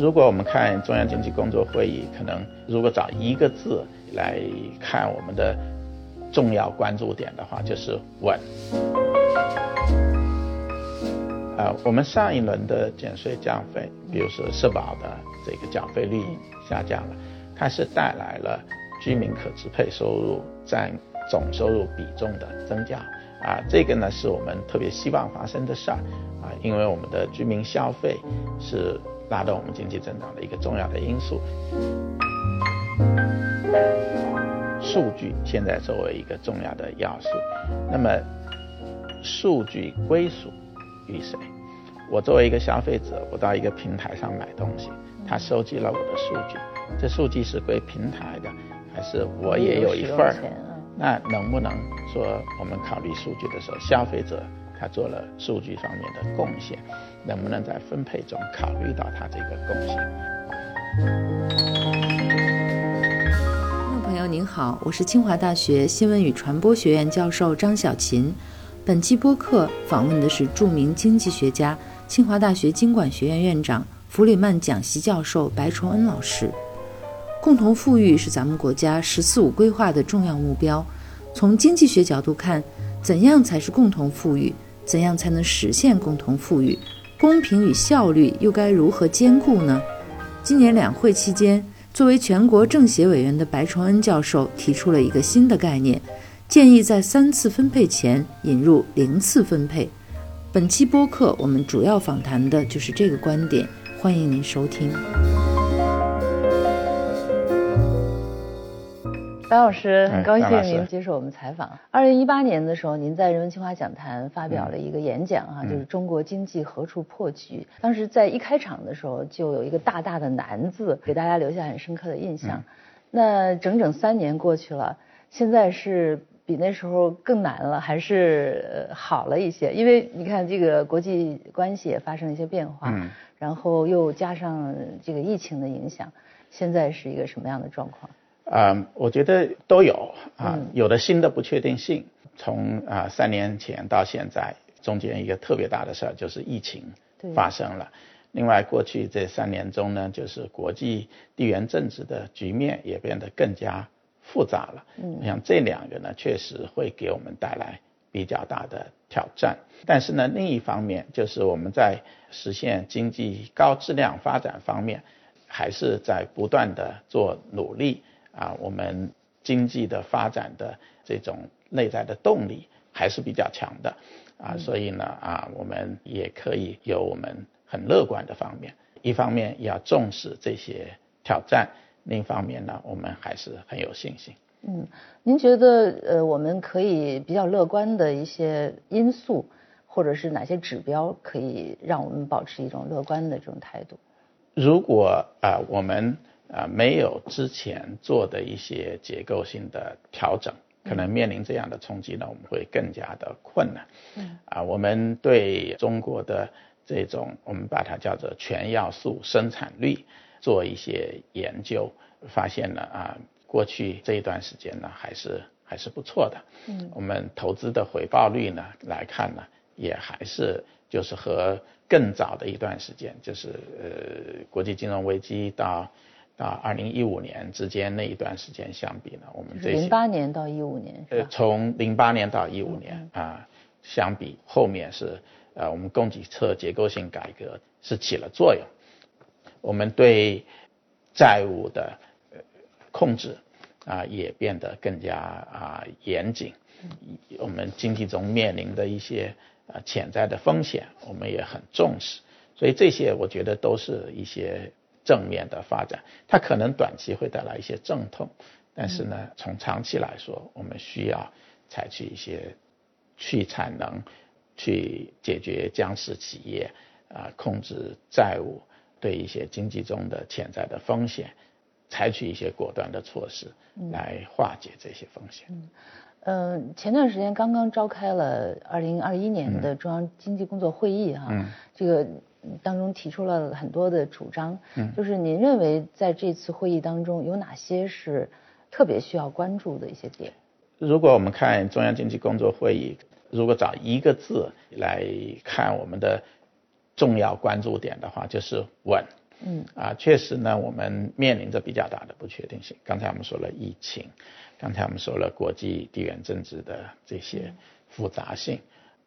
如果我们看中央经济工作会议，可能如果找一个字来看我们的重要关注点的话，就是稳。呃，我们上一轮的减税降费，比如说社保的这个缴费率下降了，它是带来了居民可支配收入占总收入比重的增加。啊，这个呢是我们特别希望发生的事儿。啊，因为我们的居民消费是拉动我们经济增长的一个重要的因素。数据现在作为一个重要的要素，那么数据归属。于谁？我作为一个消费者，我到一个平台上买东西，他收集了我的数据，这数据是归平台的，还是我也有一份儿？那能不能说我们考虑数据的时候，消费者他做了数据方面的贡献，能不能在分配中考虑到他这个贡献？听众朋友您好，我是清华大学新闻与传播学院教授张小琴。本期播客访问的是著名经济学家、清华大学经管学院院长、弗里曼讲席教授白崇恩老师。共同富裕是咱们国家“十四五”规划的重要目标。从经济学角度看，怎样才是共同富裕？怎样才能实现共同富裕？公平与效率又该如何兼顾呢？今年两会期间，作为全国政协委员的白崇恩教授提出了一个新的概念。建议在三次分配前引入零次分配。本期播客我们主要访谈的就是这个观点，欢迎您收听。白老师，很高兴您接受我们采访。二零一八年的时候，您在人文清华讲坛发表了一个演讲，哈，就是中国经济何处破局。当时在一开场的时候，就有一个大大的难字，给大家留下很深刻的印象。那整整三年过去了，现在是。比那时候更难了，还是好了一些？因为你看，这个国际关系也发生了一些变化，嗯，然后又加上这个疫情的影响，现在是一个什么样的状况？啊，我觉得都有啊，有了新的不确定性。从啊三年前到现在，中间一个特别大的事儿就是疫情发生了。另外，过去这三年中呢，就是国际地缘政治的局面也变得更加。复杂了，嗯，像这两个呢，确实会给我们带来比较大的挑战。但是呢，另一方面就是我们在实现经济高质量发展方面，还是在不断的做努力啊。我们经济的发展的这种内在的动力还是比较强的啊，所以呢啊，我们也可以有我们很乐观的方面。一方面要重视这些挑战。另一方面呢，我们还是很有信心。嗯，您觉得呃，我们可以比较乐观的一些因素，或者是哪些指标，可以让我们保持一种乐观的这种态度？如果啊，我们啊没有之前做的一些结构性的调整，可能面临这样的冲击呢，我们会更加的困难。嗯，啊，我们对中国的这种，我们把它叫做全要素生产率。做一些研究，发现了啊，过去这一段时间呢，还是还是不错的。嗯，我们投资的回报率呢来看呢，也还是就是和更早的一段时间，就是呃国际金融危机到到二零一五年之间那一段时间相比呢，我们这零八年到一五年，呃，从零八年到一五年啊，相比后面是呃我们供给侧结构性改革是起了作用。我们对债务的控制啊也变得更加啊严谨。我们经济中面临的一些啊潜在的风险，我们也很重视。所以这些我觉得都是一些正面的发展。它可能短期会带来一些阵痛，但是呢，从长期来说，我们需要采取一些去产能、去解决僵尸企业啊、控制债务。对一些经济中的潜在的风险，采取一些果断的措施来化解这些风险。嗯，前段时间刚刚召开了二零二一年的中央经济工作会议哈，这个当中提出了很多的主张。嗯，就是您认为在这次会议当中有哪些是特别需要关注的一些点？如果我们看中央经济工作会议，如果找一个字来看我们的。重要关注点的话就是稳，嗯，啊，确实呢，我们面临着比较大的不确定性。刚才我们说了疫情，刚才我们说了国际地缘政治的这些复杂性，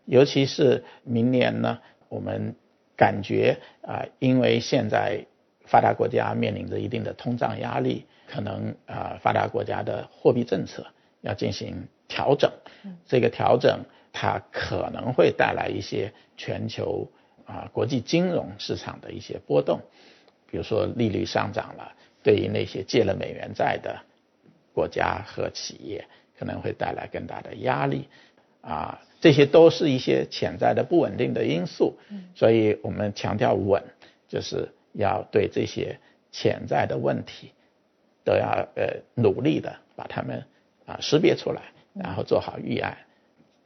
尤其是明年呢，我们感觉啊，因为现在发达国家面临着一定的通胀压力，可能啊，发达国家的货币政策要进行调整，这个调整它可能会带来一些全球啊国际金融市场的一些波动。比如说利率上涨了，对于那些借了美元债的国家和企业，可能会带来更大的压力，啊，这些都是一些潜在的不稳定的因素。所以我们强调稳，就是要对这些潜在的问题都要呃努力的把它们啊识别出来，然后做好预案，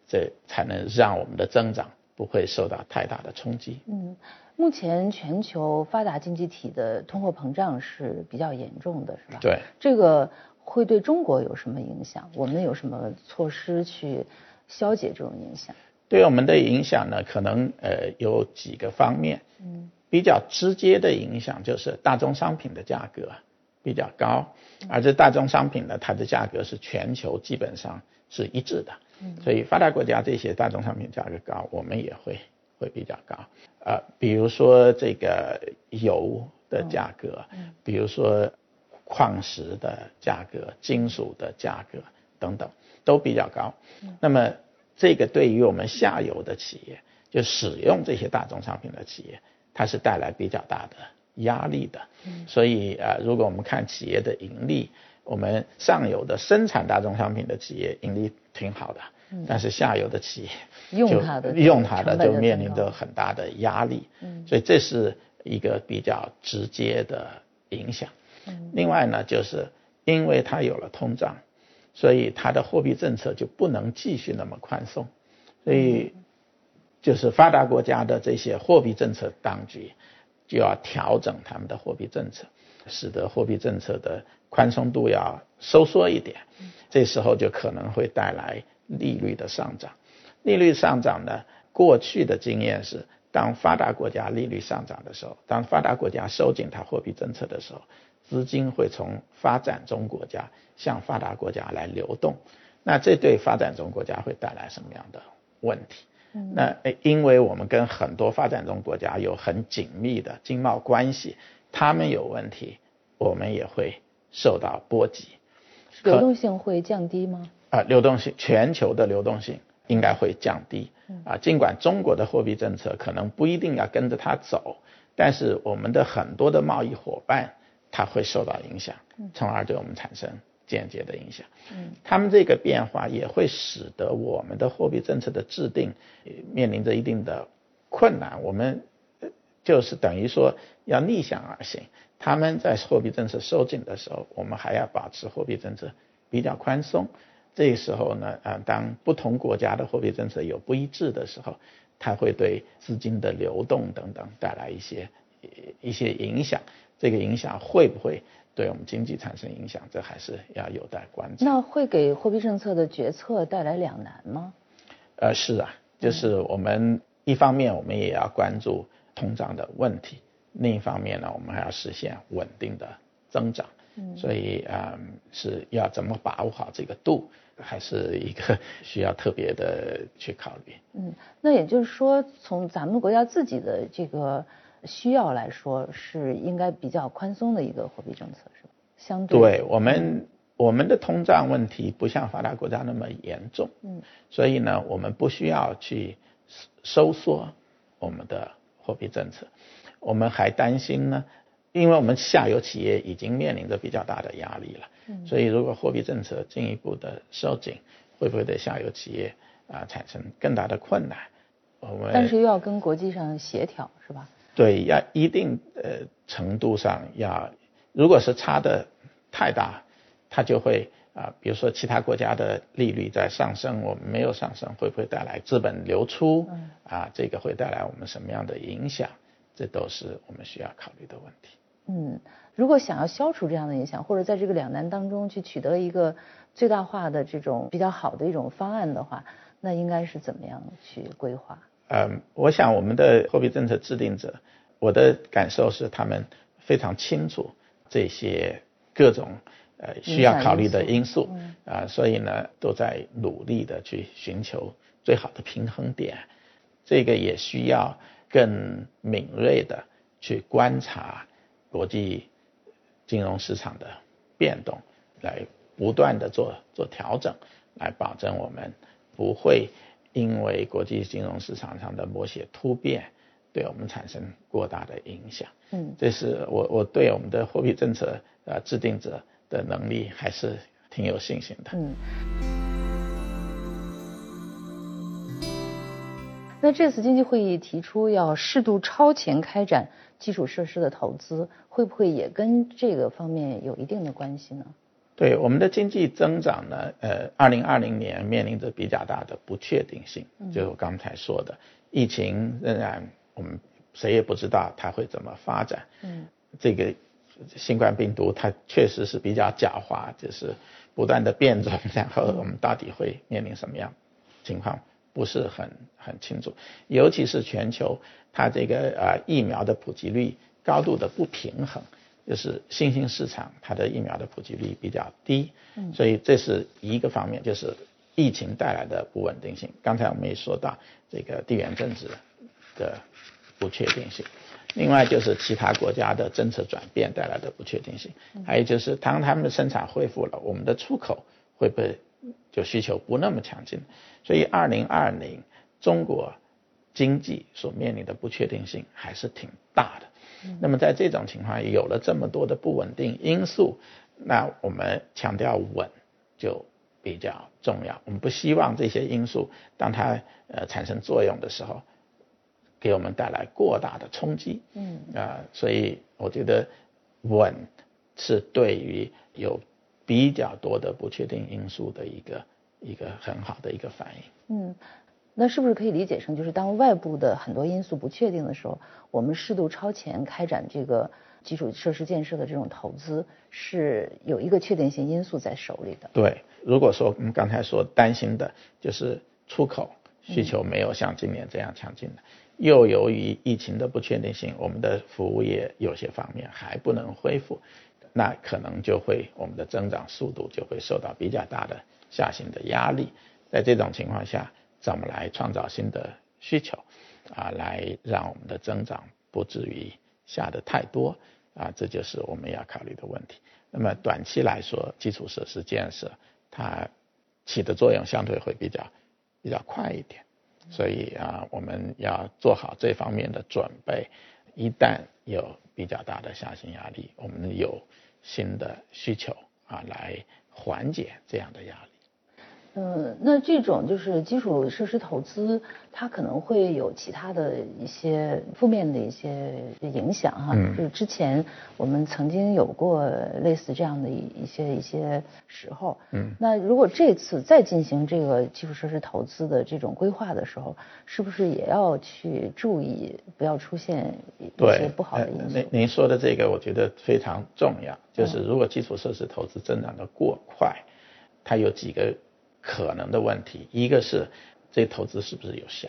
这才能让我们的增长不会受到太大的冲击。嗯。目前全球发达经济体的通货膨胀是比较严重的，是吧？对。这个会对中国有什么影响？我们有什么措施去消解这种影响？对我们的影响呢，可能呃有几个方面。嗯。比较直接的影响就是大宗商品的价格比较高，而这大宗商品呢，它的价格是全球基本上是一致的。嗯。所以发达国家这些大宗商品价格高，我们也会。会比较高，呃，比如说这个油的价格，嗯比如说矿石的价格、金属的价格等等，都比较高。那么这个对于我们下游的企业，就使用这些大宗商品的企业，它是带来比较大的压力的。所以啊，如果我们看企业的盈利，我们上游的生产大宗商品的企业盈利挺好的。但是下游的企业用它的用它的就面临着很大的压力，所以这是一个比较直接的影响。另外呢，就是因为它有了通胀，所以它的货币政策就不能继续那么宽松，所以就是发达国家的这些货币政策当局就要调整他们的货币政策，使得货币政策的宽松度要收缩一点，这时候就可能会带来。利率的上涨，利率上涨呢？过去的经验是，当发达国家利率上涨的时候，当发达国家收紧它货币政策的时候，资金会从发展中国家向发达国家来流动。那这对发展中国家会带来什么样的问题？那因为我们跟很多发展中国家有很紧密的经贸关系，他们有问题，我们也会受到波及。流动性会降低吗？啊，流动性，全球的流动性应该会降低。啊，尽管中国的货币政策可能不一定要跟着它走，但是我们的很多的贸易伙伴，它会受到影响，从而对我们产生间接的影响。嗯，他们这个变化也会使得我们的货币政策的制定面临着一定的困难。我们就是等于说要逆向而行，他们在货币政策收紧的时候，我们还要保持货币政策比较宽松。这时候呢，啊，当不同国家的货币政策有不一致的时候，它会对资金的流动等等带来一些一些影响。这个影响会不会对我们经济产生影响？这还是要有待观察。那会给货币政策的决策带来两难吗？呃，是啊，就是我们一方面我们也要关注通胀的问题，另一方面呢，我们还要实现稳定的增长。所以啊，是要怎么把握好这个度？还是一个 需要特别的去考虑。嗯，那也就是说，从咱们国家自己的这个需要来说，是应该比较宽松的一个货币政策，是吧？相对，对我们我们的通胀问题不像发达国家那么严重，嗯，所以呢，我们不需要去收缩我们的货币政策。我们还担心呢。因为我们下游企业已经面临着比较大的压力了，所以如果货币政策进一步的收紧，会不会对下游企业啊产生更大的困难？我们但是又要跟国际上协调，是吧？对，要一定呃程度上要，如果是差的太大，它就会啊，比如说其他国家的利率在上升，我们没有上升，会不会带来资本流出？啊，这个会带来我们什么样的影响？这都是我们需要考虑的问题。嗯，如果想要消除这样的影响，或者在这个两难当中去取得一个最大化的这种比较好的一种方案的话，那应该是怎么样去规划？嗯，我想我们的货币政策制定者，我的感受是他们非常清楚这些各种呃需要考虑的因素啊，所以呢都在努力的去寻求最好的平衡点。这个也需要更敏锐的去观察国际金融市场的变动，来不断的做做调整，来保证我们不会因为国际金融市场上的某些突变。对我们产生过大的影响，嗯，这是我我对我们的货币政策呃制定者的能力还是挺有信心的，嗯。那这次经济会议提出要适度超前开展基础设施的投资，会不会也跟这个方面有一定的关系呢？对我们的经济增长呢，呃，二零二零年面临着比较大的不确定性，就是我刚才说的，疫情仍然。我们谁也不知道它会怎么发展。嗯，这个新冠病毒它确实是比较狡猾，就是不断的变种，然后我们到底会面临什么样情况，不是很很清楚。尤其是全球它这个呃疫苗的普及率高度的不平衡，就是新兴市场它的疫苗的普及率比较低。嗯，所以这是一个方面，就是疫情带来的不稳定性。刚才我们也说到这个地缘政治的。不确定性，另外就是其他国家的政策转变带来的不确定性，还有就是当他们的生产恢复了，我们的出口会不会就需求不那么强劲？所以二零二零中国经济所面临的不确定性还是挺大的。那么在这种情况有了这么多的不稳定因素，那我们强调稳就比较重要。我们不希望这些因素当它呃产生作用的时候。给我们带来过大的冲击，嗯啊，所以我觉得稳是对于有比较多的不确定因素的一个一个很好的一个反应。嗯，那是不是可以理解成，就是当外部的很多因素不确定的时候，我们适度超前开展这个基础设施建设的这种投资，是有一个确定性因素在手里的。对，如果说我们刚才说担心的就是出口需求没有像今年这样强劲的。又由于疫情的不确定性，我们的服务业有些方面还不能恢复，那可能就会我们的增长速度就会受到比较大的下行的压力。在这种情况下，怎么来创造新的需求啊，来让我们的增长不至于下的太多啊，这就是我们要考虑的问题。那么短期来说，基础设施建设它起的作用相对会比较比较快一点。所以啊，我们要做好这方面的准备，一旦有比较大的下行压力，我们有新的需求啊，来缓解这样的压力。嗯，那这种就是基础设施投资，它可能会有其他的一些负面的一些影响哈。嗯。就是之前我们曾经有过类似这样的一一些一些时候。嗯。那如果这次再进行这个基础设施投资的这种规划的时候，是不是也要去注意，不要出现一些不好的因素？您您说的这个，我觉得非常重要。就是如果基础设施投资增长的过快，它有几个。可能的问题，一个是这投资是不是有效？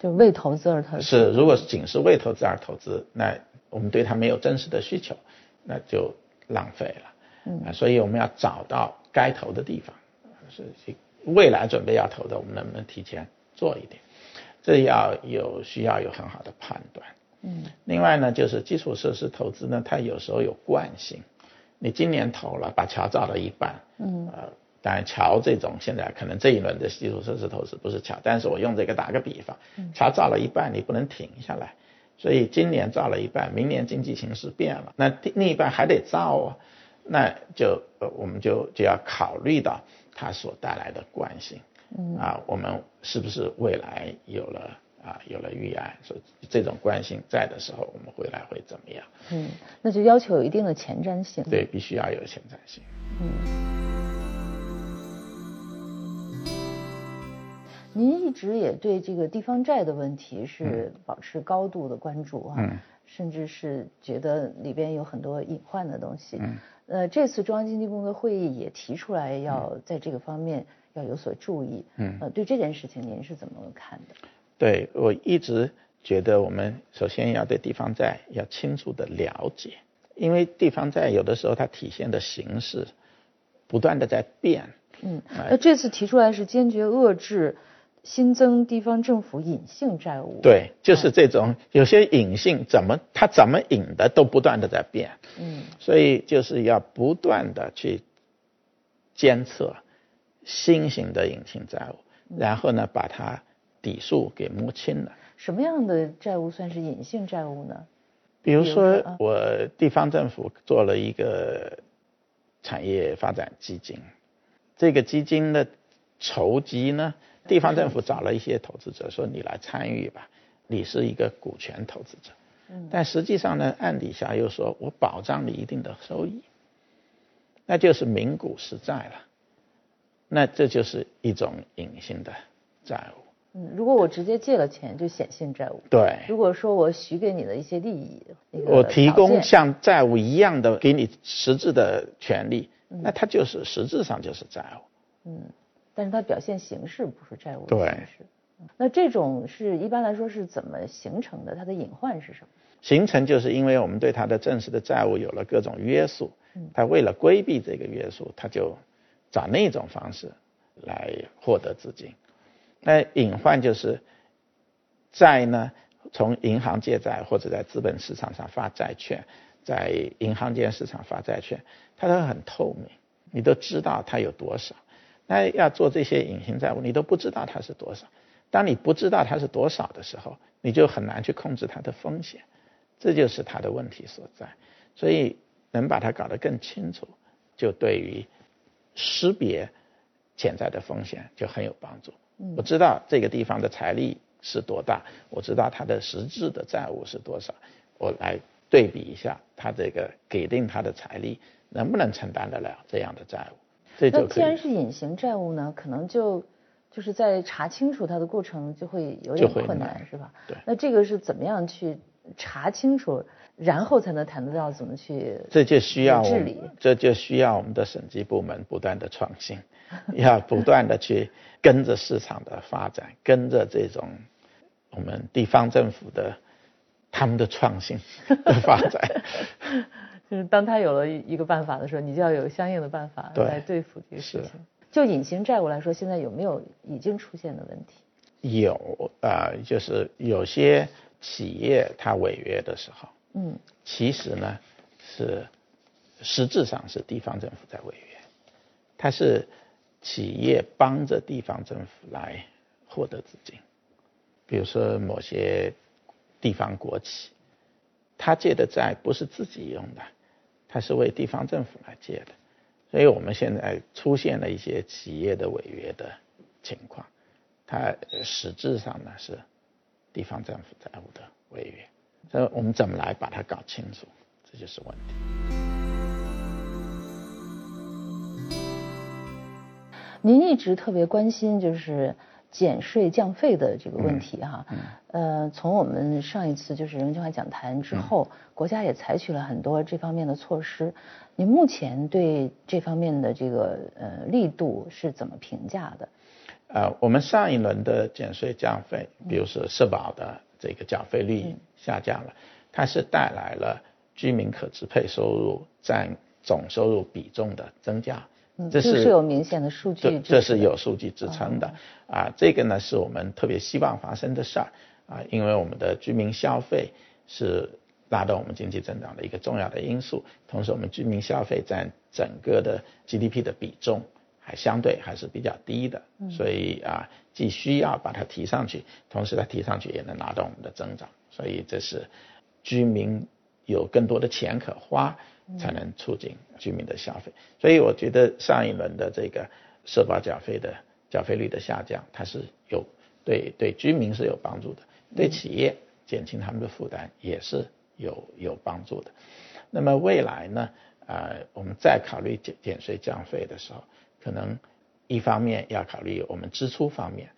就为投资而投资。是，如果仅是为投资而投资，那我们对它没有真实的需求，那就浪费了。嗯，所以我们要找到该投的地方，是未来准备要投的，我们能不能提前做一点？这要有需要有很好的判断。嗯，另外呢，就是基础设施投资呢，它有时候有惯性。你今年投了，把桥造了一半，嗯，呃。当然，桥这种现在可能这一轮的基础设施投资不是桥，但是我用这个打个比方，桥造了一半，你不能停下来，所以今年造了一半，明年经济形势变了，那另一半还得造啊，那就呃我们就就要考虑到它所带来的惯性，啊，我们是不是未来有了啊有了预案，说这种惯性在的时候，我们未来会怎么样？嗯，那就要求有一定的前瞻性。对，必须要有前瞻性。嗯。您一直也对这个地方债的问题是保持高度的关注啊，甚至是觉得里边有很多隐患的东西。呃，这次中央经济工作会议也提出来要在这个方面要有所注意。嗯，呃，对这件事情您是怎么看的？对我一直觉得我们首先要对地方债要清楚的了解，因为地方债有的时候它体现的形式不断的在变。嗯，那这次提出来是坚决遏制新增地方政府隐性债务。对，就是这种有些隐性怎么它怎么隐的都不断的在变。嗯，所以就是要不断的去监测新型的隐性债务，然后呢把它底数给摸清了。什么样的债务算是隐性债务呢？比如说，我地方政府做了一个产业发展基金，这个基金的筹集呢，地方政府找了一些投资者说：“你来参与吧，你是一个股权投资者。”嗯。但实际上呢，暗底下又说我保障你一定的收益，那就是名股实债了。那这就是一种隐性的债务。嗯，如果我直接借了钱，就显性债务。对。如果说我许给你的一些利益，我提供像债务一样的给你实质的权利，那它就是实质上就是债务。嗯，但是它表现形式不是债务形式。那这种是一般来说是怎么形成的？它的隐患是什么？形成就是因为我们对它的正式的债务有了各种约束，它为了规避这个约束，它就找那种方式来获得资金。那隐患就是债呢，从银行借债或者在资本市场上发债券，在银行间市场发债券，它都很透明，你都知道它有多少。那要做这些隐形债务，你都不知道它是多少。当你不知道它是多少的时候，你就很难去控制它的风险，这就是它的问题所在。所以能把它搞得更清楚，就对于识别潜在的风险就很有帮助。我知道这个地方的财力是多大，我知道它的实质的债务是多少，我来对比一下，它这个给定它的财力能不能承担得了这样的债务？那既然是隐形债务呢，可能就就是在查清楚它的过程就会有点困难，是吧？对。那这个是怎么样去查清楚，然后才能谈得到怎么去？这就需要治理，这就需要我们的审计部门不断的创新。要不断的去跟着市场的发展，跟着这种我们地方政府的他们的创新的发展，就是当他有了一个办法的时候，你就要有相应的办法来对付这个事情。就隐形债务来说，现在有没有已经出现的问题？有啊，就是有些企业它违约的时候，嗯，其实呢是实质上是地方政府在违约，它是。企业帮着地方政府来获得资金，比如说某些地方国企，他借的债不是自己用的，它是为地方政府来借的，所以我们现在出现了一些企业的违约的情况，它实质上呢是地方政府债务的违约，所以我们怎么来把它搞清楚，这就是问题。您一直特别关心就是减税降费的这个问题哈，呃，从我们上一次就是人民计划讲坛之后，国家也采取了很多这方面的措施。你目前对这方面的这个呃力度是怎么评价的？呃，我们上一轮的减税降费，比如说社保的这个缴费率下降了，它是带来了居民可支配收入占总收入比重的增加。这是有明显的数据，这是有数据支撑的啊。这个呢是我们特别希望发生的事儿啊，因为我们的居民消费是拉动我们经济增长的一个重要的因素。同时，我们居民消费占整个的 GDP 的比重还相对还是比较低的，所以啊，既需要把它提上去，同时它提上去也能拉动我们的增长。所以这是居民有更多的钱可花。才能促进居民的消费，所以我觉得上一轮的这个社保缴费的缴费率的下降，它是有对对居民是有帮助的，对企业减轻他们的负担也是有有帮助的。那么未来呢，啊，我们再考虑减减税降费的时候，可能一方面要考虑我们支出方面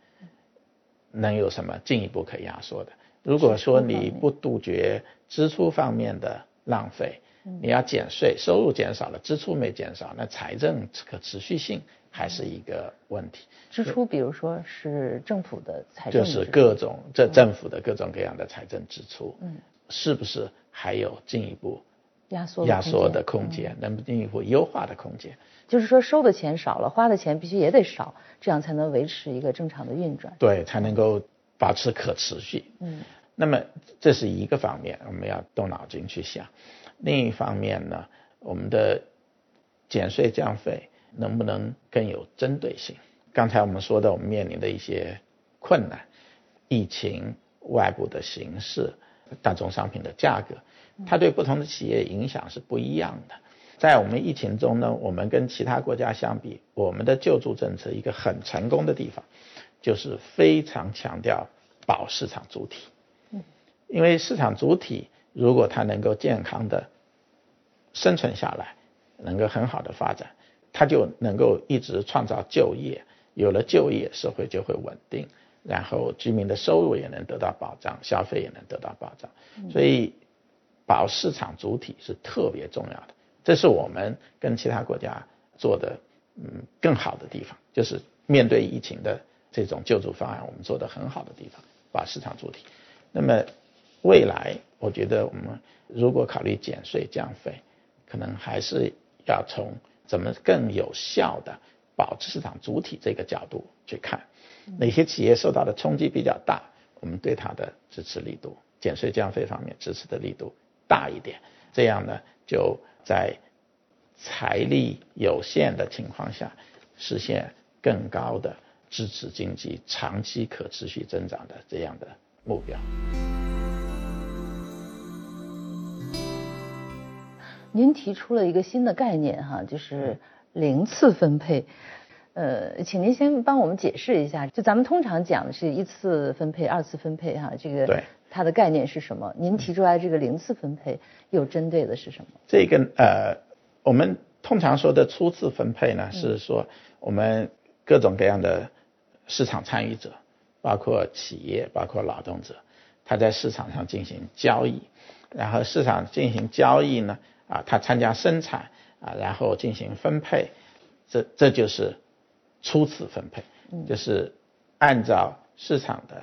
能有什么进一步可压缩的。如果说你不杜绝支出方面的浪费，你要减税，收入减少了，支出没减少，那财政可持续性还是一个问题。支出，比如说是政府的财政，就是各种这政府的各种各样的财政支出，嗯，是不是还有进一步压缩压缩的空间，能进一步优化的空间？就是说收的钱少了，花的钱必须也得少，这样才能维持一个正常的运转。对，才能够保持可持续。嗯，那么这是一个方面，我们要动脑筋去想。另一方面呢，我们的减税降费能不能更有针对性？刚才我们说的，我们面临的一些困难，疫情、外部的形势、大宗商品的价格，它对不同的企业影响是不一样的。在我们疫情中呢，我们跟其他国家相比，我们的救助政策一个很成功的地方，就是非常强调保市场主体。嗯，因为市场主体如果它能够健康的生存下来，能够很好的发展，它就能够一直创造就业。有了就业，社会就会稳定，然后居民的收入也能得到保障，消费也能得到保障。所以，保市场主体是特别重要的。这是我们跟其他国家做的嗯更好的地方，就是面对疫情的这种救助方案，我们做的很好的地方，保市场主体。那么未来，我觉得我们如果考虑减税降费，可能还是要从怎么更有效的。保持市场主体这个角度去看，哪些企业受到的冲击比较大，我们对它的支持力度、减税降费方面支持的力度大一点，这样呢，就在财力有限的情况下，实现更高的支持经济长期可持续增长的这样的目标。您提出了一个新的概念哈，就是。零次分配，呃，请您先帮我们解释一下，就咱们通常讲的是一次分配、二次分配哈，这个它的概念是什么？您提出来这个零次分配又针对的是什么？这个呃，我们通常说的初次分配呢，是说我们各种各样的市场参与者，包括企业、包括劳动者，他在市场上进行交易，然后市场进行交易呢，啊，他参加生产。啊，然后进行分配，这这就是初次分配，就是按照市场的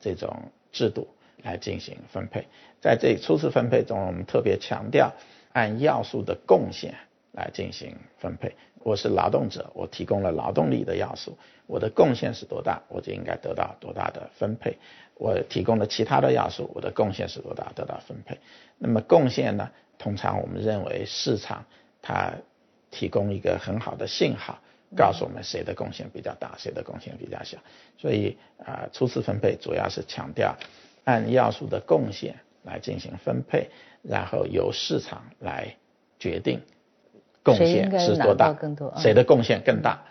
这种制度来进行分配。在这初次分配中，我们特别强调按要素的贡献来进行分配。我是劳动者，我提供了劳动力的要素，我的贡献是多大，我就应该得到多大的分配。我提供了其他的要素，我的贡献是多大，得到分配。那么贡献呢？通常我们认为市场。它提供一个很好的信号，告诉我们谁的贡献比较大，谁的贡献比较小。所以啊，初次分配主要是强调按要素的贡献来进行分配，然后由市场来决定贡献是多大，谁的贡献更大。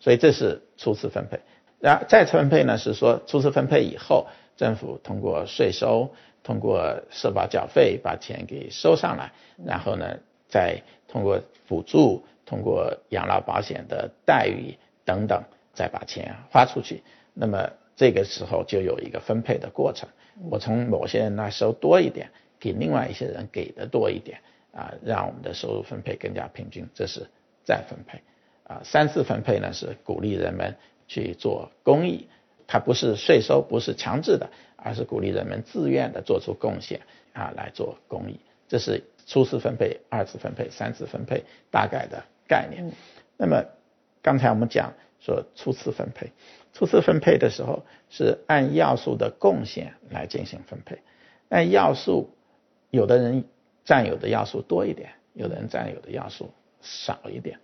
所以这是初次分配。然后再次分配呢，是说初次分配以后，政府通过税收，通过社保缴费把钱给收上来，然后呢。再通过补助、通过养老保险的待遇等等，再把钱花出去，那么这个时候就有一个分配的过程。我从某些人那收多一点，给另外一些人给的多一点，啊，让我们的收入分配更加平均，这是再分配。啊，三次分配呢是鼓励人们去做公益，它不是税收，不是强制的，而是鼓励人们自愿的做出贡献啊来做公益，这是。初次分配、二次分配、三次分配大概的概念。那么刚才我们讲说初次分配，初次分配的时候是按要素的贡献来进行分配。按要素，有的人占有的要素多一点，有的人占有的要素少一点。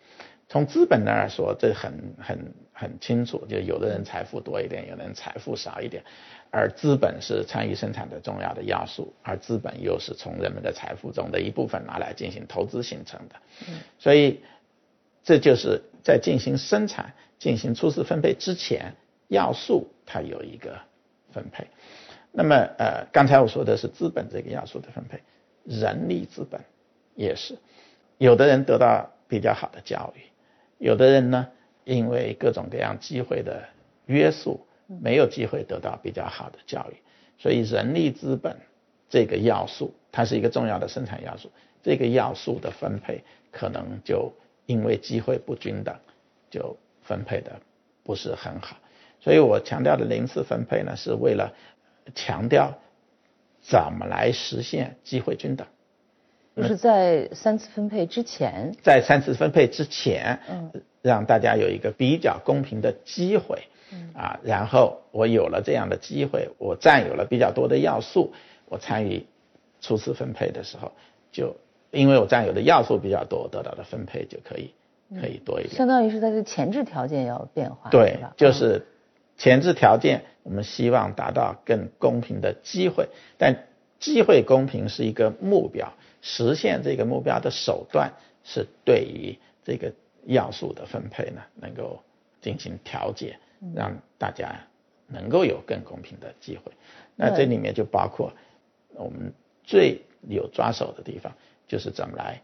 从资本那儿说，这很很很清楚，就有的人财富多一点，有的人财富少一点。而资本是参与生产的重要的要素，而资本又是从人们的财富中的一部分拿来进行投资形成的。所以这就是在进行生产、进行初次分配之前，要素它有一个分配。那么呃，刚才我说的是资本这个要素的分配，人力资本也是，有的人得到比较好的教育，有的人呢因为各种各样机会的约束。没有机会得到比较好的教育，所以人力资本这个要素，它是一个重要的生产要素。这个要素的分配可能就因为机会不均等，就分配的不是很好。所以我强调的零次分配呢，是为了强调怎么来实现机会均等。就是在三次分配之前，在三次分配之前，嗯，让大家有一个比较公平的机会，嗯啊，然后我有了这样的机会，我占有了比较多的要素，我参与初次分配的时候，就因为我占有的要素比较多，得到的分配就可以可以多一点。相当于是它的前置条件要变化，对，就是前置条件，我们希望达到更公平的机会，但机会公平是一个目标。实现这个目标的手段是对于这个要素的分配呢，能够进行调节，让大家能够有更公平的机会。那这里面就包括我们最有抓手的地方，就是怎么来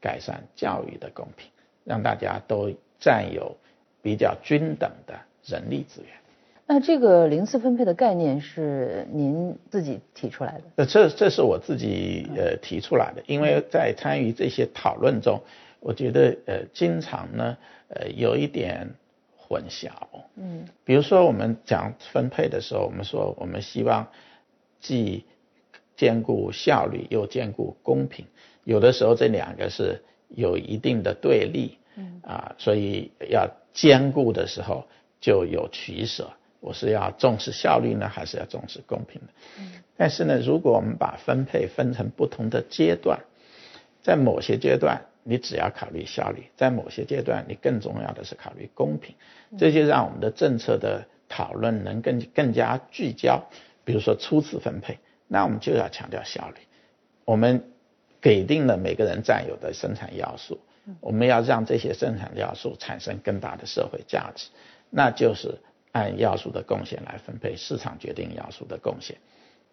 改善教育的公平，让大家都占有比较均等的人力资源。那这个零次分配的概念是您自己提出来的？呃，这这是我自己呃提出来的，因为在参与这些讨论中，我觉得呃经常呢呃有一点混淆。嗯，比如说我们讲分配的时候，我们说我们希望既兼顾效率又兼顾公平，有的时候这两个是有一定的对立。嗯，啊，所以要兼顾的时候就有取舍。我是要重视效率呢，还是要重视公平的？嗯，但是呢，如果我们把分配分成不同的阶段，在某些阶段你只要考虑效率，在某些阶段你更重要的是考虑公平，这就让我们的政策的讨论能更更加聚焦。比如说初次分配，那我们就要强调效率，我们给定了每个人占有的生产要素，我们要让这些生产要素产生更大的社会价值，那就是。按要素的贡献来分配，市场决定要素的贡献。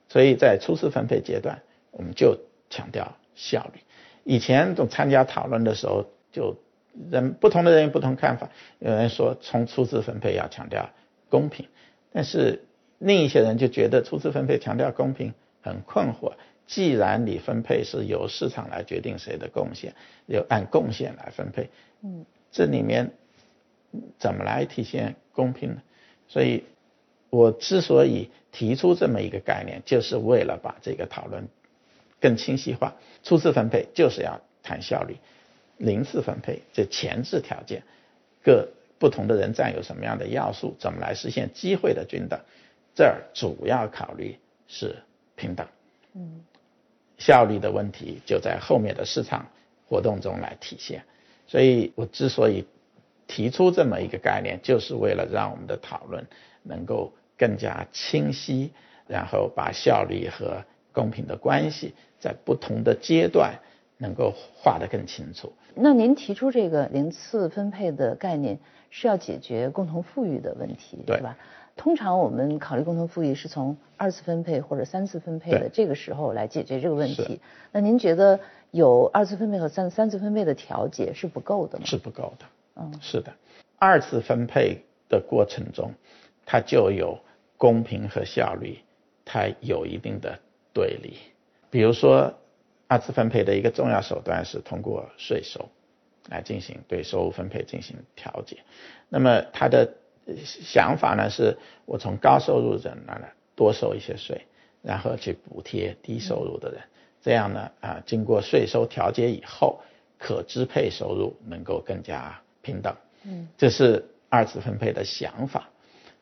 所以在初次分配阶段，我们就强调效率。以前都参加讨论的时候，就人不同的人有不同看法。有人说从初次分配要强调公平，但是另一些人就觉得初次分配强调公平很困惑。既然你分配是由市场来决定谁的贡献，要按贡献来分配，嗯，这里面怎么来体现公平呢？所以，我之所以提出这么一个概念，就是为了把这个讨论更清晰化。初次分配就是要谈效率，零次分配这前置条件，各不同的人占有什么样的要素，怎么来实现机会的均等，这儿主要考虑是平等。嗯，效率的问题就在后面的市场活动中来体现。所以我之所以。提出这么一个概念，就是为了让我们的讨论能够更加清晰，然后把效率和公平的关系在不同的阶段能够画得更清楚。那您提出这个零次分配的概念，是要解决共同富裕的问题，对吧？通常我们考虑共同富裕是从二次分配或者三次分配的这个时候来解决这个问题。那您觉得有二次分配和三三次分配的调节是不够的吗？是不够的。是的，二次分配的过程中，它就有公平和效率，它有一定的对立。比如说，二次分配的一个重要手段是通过税收来进行对收入分配进行调节。那么，他的想法呢，是我从高收入人那儿多收一些税，然后去补贴低收入的人，这样呢，啊，经过税收调节以后，可支配收入能够更加。平等，嗯，这是二次分配的想法，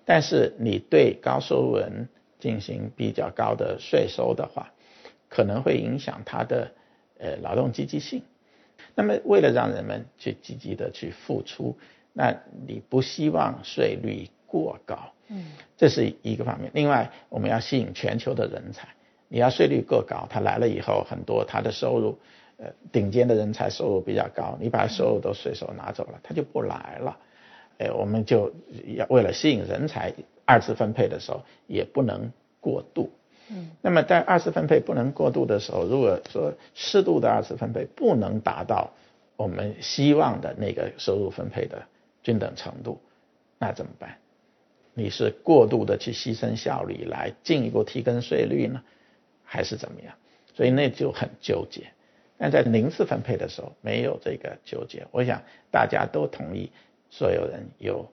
但是你对高收入人进行比较高的税收的话，可能会影响他的呃劳动积极性。那么为了让人们去积极的去付出，那你不希望税率过高，嗯，这是一个方面。另外，我们要吸引全球的人才，你要税率过高，他来了以后，很多他的收入。呃，顶尖的人才收入比较高，你把收入都随手拿走了，他就不来了。哎，我们就要为了吸引人才，二次分配的时候也不能过度。嗯。那么在二次分配不能过度的时候，如果说适度的二次分配不能达到我们希望的那个收入分配的均等程度，那怎么办？你是过度的去牺牲效率来进一步提高税率呢，还是怎么样？所以那就很纠结。但在零次分配的时候没有这个纠结，我想大家都同意，所有人有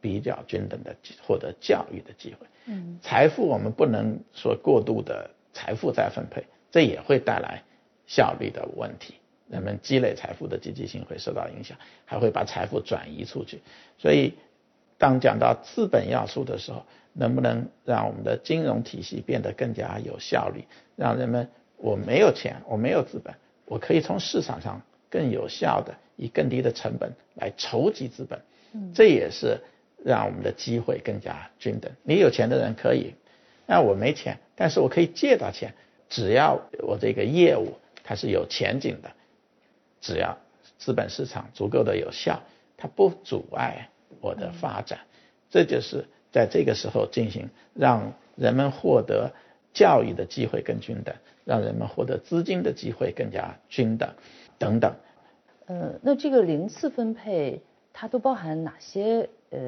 比较均等的获得教育的机会。嗯，财富我们不能说过度的财富再分配，这也会带来效率的问题，人们积累财富的积极性会受到影响，还会把财富转移出去。所以，当讲到资本要素的时候，能不能让我们的金融体系变得更加有效率，让人们我没有钱，我没有资本，我可以从市场上更有效的以更低的成本来筹集资本，这也是让我们的机会更加均等。你有钱的人可以，那我没钱，但是我可以借到钱，只要我这个业务它是有前景的，只要资本市场足够的有效，它不阻碍我的发展，这就是。在这个时候进行，让人们获得教育的机会更均等，让人们获得资金的机会更加均等，等等。呃，那这个零次分配它都包含哪些呃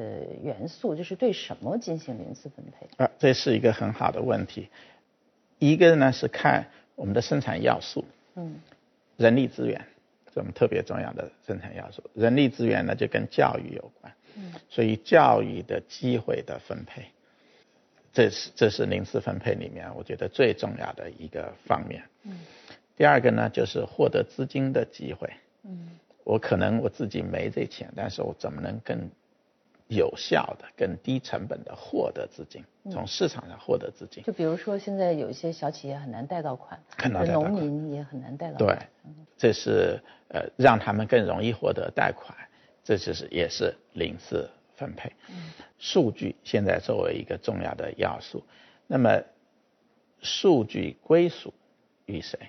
元素？就是对什么进行零次分配？啊，这是一个很好的问题。一个呢是看我们的生产要素，嗯，人力资源，这么特别重要的生产要素。人力资源呢就跟教育有关。嗯所以教育的机会的分配，这是这是零次分配里面我觉得最重要的一个方面。嗯。第二个呢，就是获得资金的机会。嗯。我可能我自己没这钱，但是我怎么能更有效的、更低成本的获得资金？从市场上获得资金。就比如说，现在有一些小企业很难贷到款，农民也很难贷到款。对，这是呃让他们更容易获得贷款。这就是也是零次分配，数据现在作为一个重要的要素，那么数据归属于谁？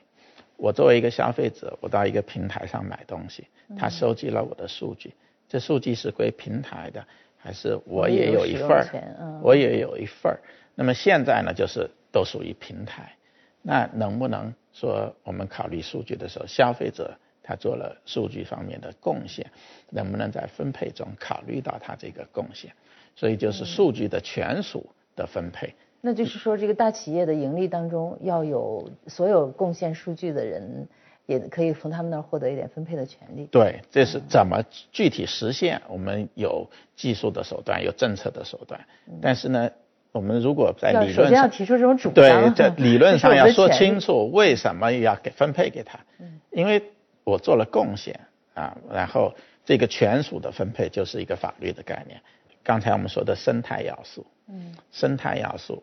我作为一个消费者，我到一个平台上买东西，他收集了我的数据，这数据是归平台的，还是我也有一份儿？我也有一份儿。那么现在呢，就是都属于平台，那能不能说我们考虑数据的时候，消费者？他做了数据方面的贡献，能不能在分配中考虑到他这个贡献？所以就是数据的权属的分配。那就是说，这个大企业的盈利当中要有所有贡献数据的人，也可以从他们那儿获得一点分配的权利。对，这是怎么具体实现？我们有技术的手段，有政策的手段。但是呢，我们如果在理论上，首先要提出这种主张，对，在理论上 要说清楚为什么要给分配给他。嗯，因为。我做了贡献啊，然后这个权属的分配就是一个法律的概念。刚才我们说的生态要素，嗯，生态要素，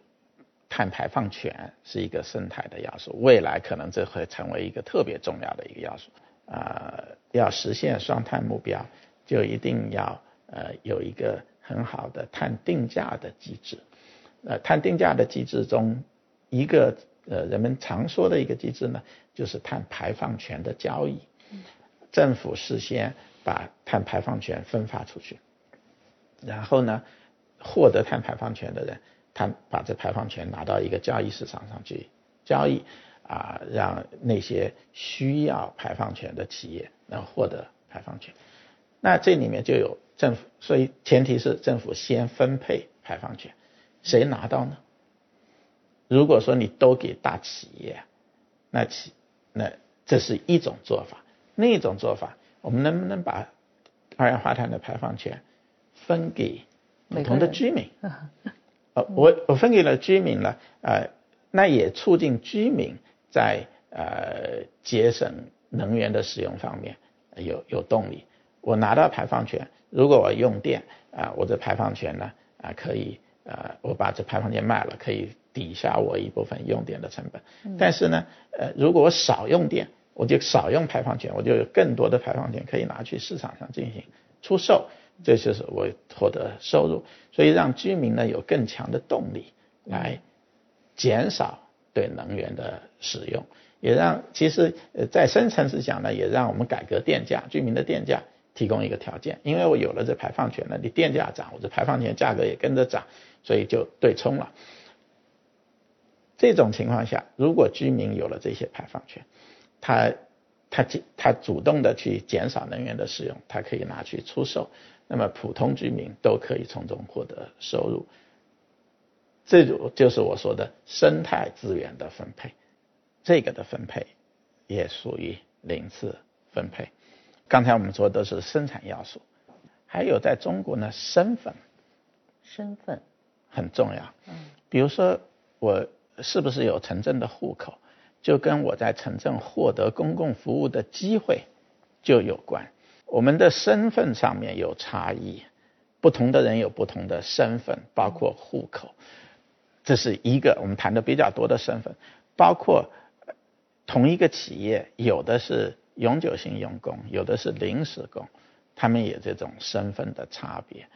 碳排放权是一个生态的要素，未来可能这会成为一个特别重要的一个要素。啊，要实现双碳目标，就一定要呃有一个很好的碳定价的机制。呃，碳定价的机制中，一个呃人们常说的一个机制呢，就是碳排放权的交易。政府事先把碳排放权分发出去，然后呢，获得碳排放权的人，他把这排放权拿到一个交易市场上去交易，啊，让那些需要排放权的企业能获得排放权。那这里面就有政府，所以前提是政府先分配排放权，谁拿到呢？如果说你都给大企业，那企那这是一种做法。另一种做法，我们能不能把二氧化碳的排放权分给不同的居民？呃，我我分给了居民了，呃，那也促进居民在呃节省能源的使用方面有有动力。我拿到排放权，如果我用电啊，我的排放权呢啊可以呃，我把这排放权卖了，可以抵消我一部分用电的成本。但是呢，呃，如果我少用电，我就少用排放权，我就有更多的排放权可以拿去市场上进行出售，这就是我获得收入。所以让居民呢有更强的动力来减少对能源的使用，也让其实呃在深层次讲呢，也让我们改革电价，居民的电价提供一个条件。因为我有了这排放权呢，你电价涨，我这排放权价格也跟着涨，所以就对冲了。这种情况下，如果居民有了这些排放权，他他他主动的去减少能源的使用，他可以拿去出售，那么普通居民都可以从中获得收入。这种就是我说的生态资源的分配，这个的分配也属于零次分配。刚才我们说的是生产要素，还有在中国呢，身份，身份很重要。嗯，比如说我是不是有城镇的户口？就跟我在城镇获得公共服务的机会就有关。我们的身份上面有差异，不同的人有不同的身份，包括户口，这是一个我们谈的比较多的身份。包括同一个企业，有的是永久性用工，有的是临时工，他们也这种身份的差别。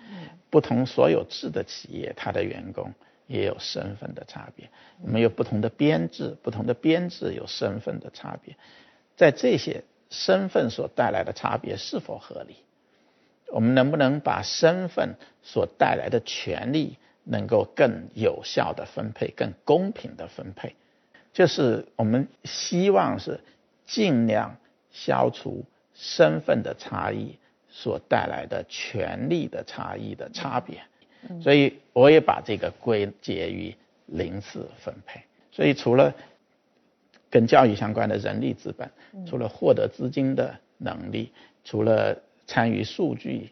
不同所有制的企业，他的员工也有身份的差别。我们有不同的编制，不同的编制有身份的差别。在这些。身份所带来的差别是否合理？我们能不能把身份所带来的权利能够更有效的分配、更公平的分配？就是我们希望是尽量消除身份的差异所带来的权利的差异的差别。所以我也把这个归结于零次分配。所以除了跟教育相关的人力资本，除了获得资金的能力，除了参与数据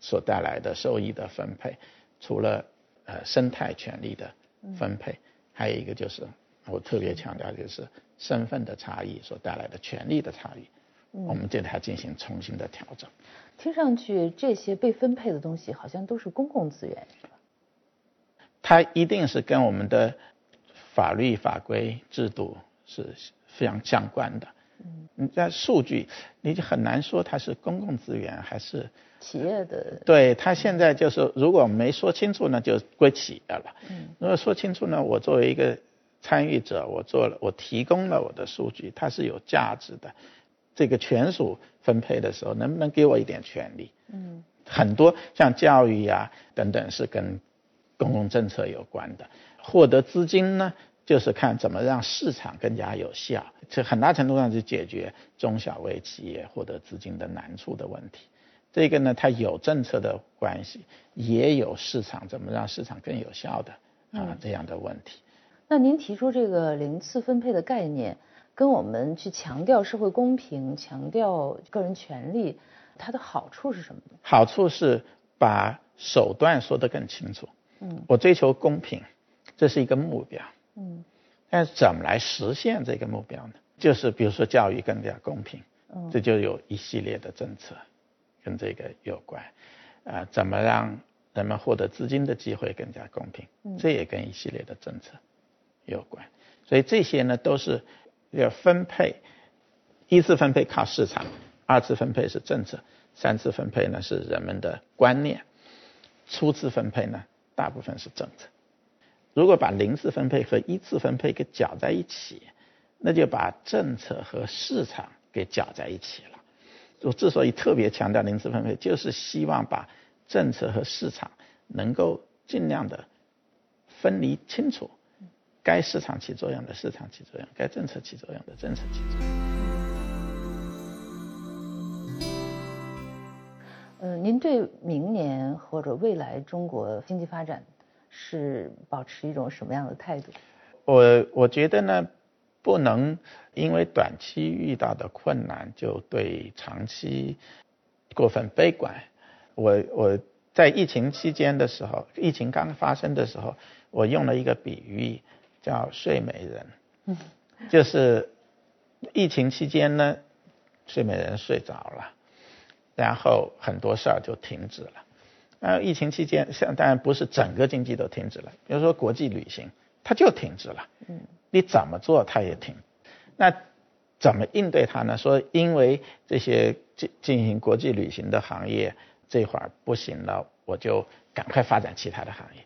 所带来的收益的分配，除了呃生态权利的分配，还有一个就是我特别强调就是身份的差异所带来的权利的差异，我们对它进行重新的调整。听上去这些被分配的东西好像都是公共资源，是吧？它一定是跟我们的法律法规制度。是非常相关的。嗯，你在数据，你就很难说它是公共资源还是企业的。对，它现在就是，如果没说清楚呢，就归企业了。嗯，如果说清楚呢，我作为一个参与者，我做了，我提供了我的数据，它是有价值的。这个权属分配的时候，能不能给我一点权利？嗯，很多像教育呀等等是跟公共政策有关的，获得资金呢？就是看怎么让市场更加有效，这很大程度上是解决中小微企业获得资金的难处的问题。这个呢，它有政策的关系，也有市场怎么让市场更有效的啊这样的问题。那您提出这个零次分配的概念，跟我们去强调社会公平、强调个人权利，它的好处是什么呢？好处是把手段说得更清楚。嗯，我追求公平，这是一个目标。嗯，但是怎么来实现这个目标呢？就是比如说教育更加公平，嗯，这就有一系列的政策跟这个有关，啊，怎么让人们获得资金的机会更加公平，这也跟一系列的政策有关。所以这些呢都是要分配，一次分配靠市场，二次分配是政策，三次分配呢是人们的观念，初次分配呢大部分是政策。如果把零次分配和一次分配给搅在一起，那就把政策和市场给搅在一起了。我之所以特别强调零次分配，就是希望把政策和市场能够尽量的分离清楚，该市场起作用的市场起作用，该政策起作用的政策起作用。嗯，您对明年或者未来中国经济发展？是保持一种什么样的态度？我我觉得呢，不能因为短期遇到的困难就对长期过分悲观。我我在疫情期间的时候，疫情刚发生的时候，我用了一个比喻叫“睡美人”，嗯，就是疫情期间呢，睡美人睡着了，然后很多事儿就停止了。呃，疫情期间，像当然不是整个经济都停止了，比如说国际旅行，它就停止了。嗯，你怎么做它也停。那怎么应对它呢？说因为这些进进行国际旅行的行业这会儿不行了，我就赶快发展其他的行业。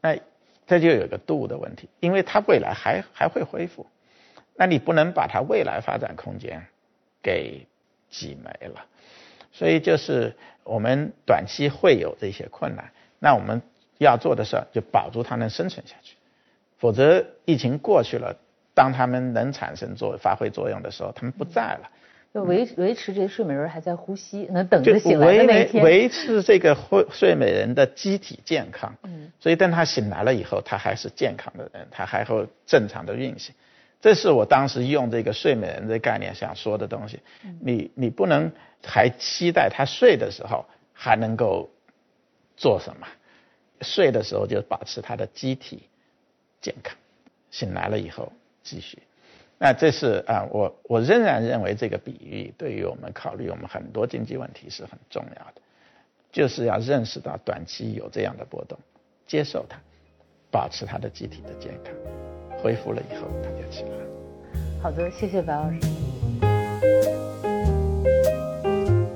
那这就有个度的问题，因为它未来还还会恢复，那你不能把它未来发展空间给挤没了。所以就是我们短期会有这些困难，那我们要做的事儿就保住它能生存下去，否则疫情过去了，当他们能产生作发挥作用的时候，他们不在了，就维维持这睡美人还在呼吸，能等着醒来的那天，维持这个睡睡美人的机体健康，嗯，所以等他醒来了以后，他还是健康的人，他还会正常的运行。这是我当时用这个睡美人的概念想说的东西。你你不能还期待他睡的时候还能够做什么？睡的时候就保持他的机体健康，醒来了以后继续。那这是啊，我我仍然认为这个比喻对于我们考虑我们很多经济问题是很重要的，就是要认识到短期有这样的波动，接受它，保持它的机体的健康，恢复了以后它就起来了。好的，谢谢白老师。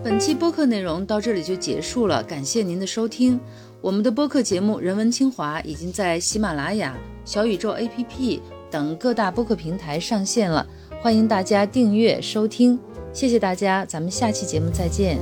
本期播客内容到这里就结束了，感谢您的收听。我们的播客节目《人文清华》已经在喜马拉雅、小宇宙 APP 等各大播客平台上线了，欢迎大家订阅收听。谢谢大家，咱们下期节目再见。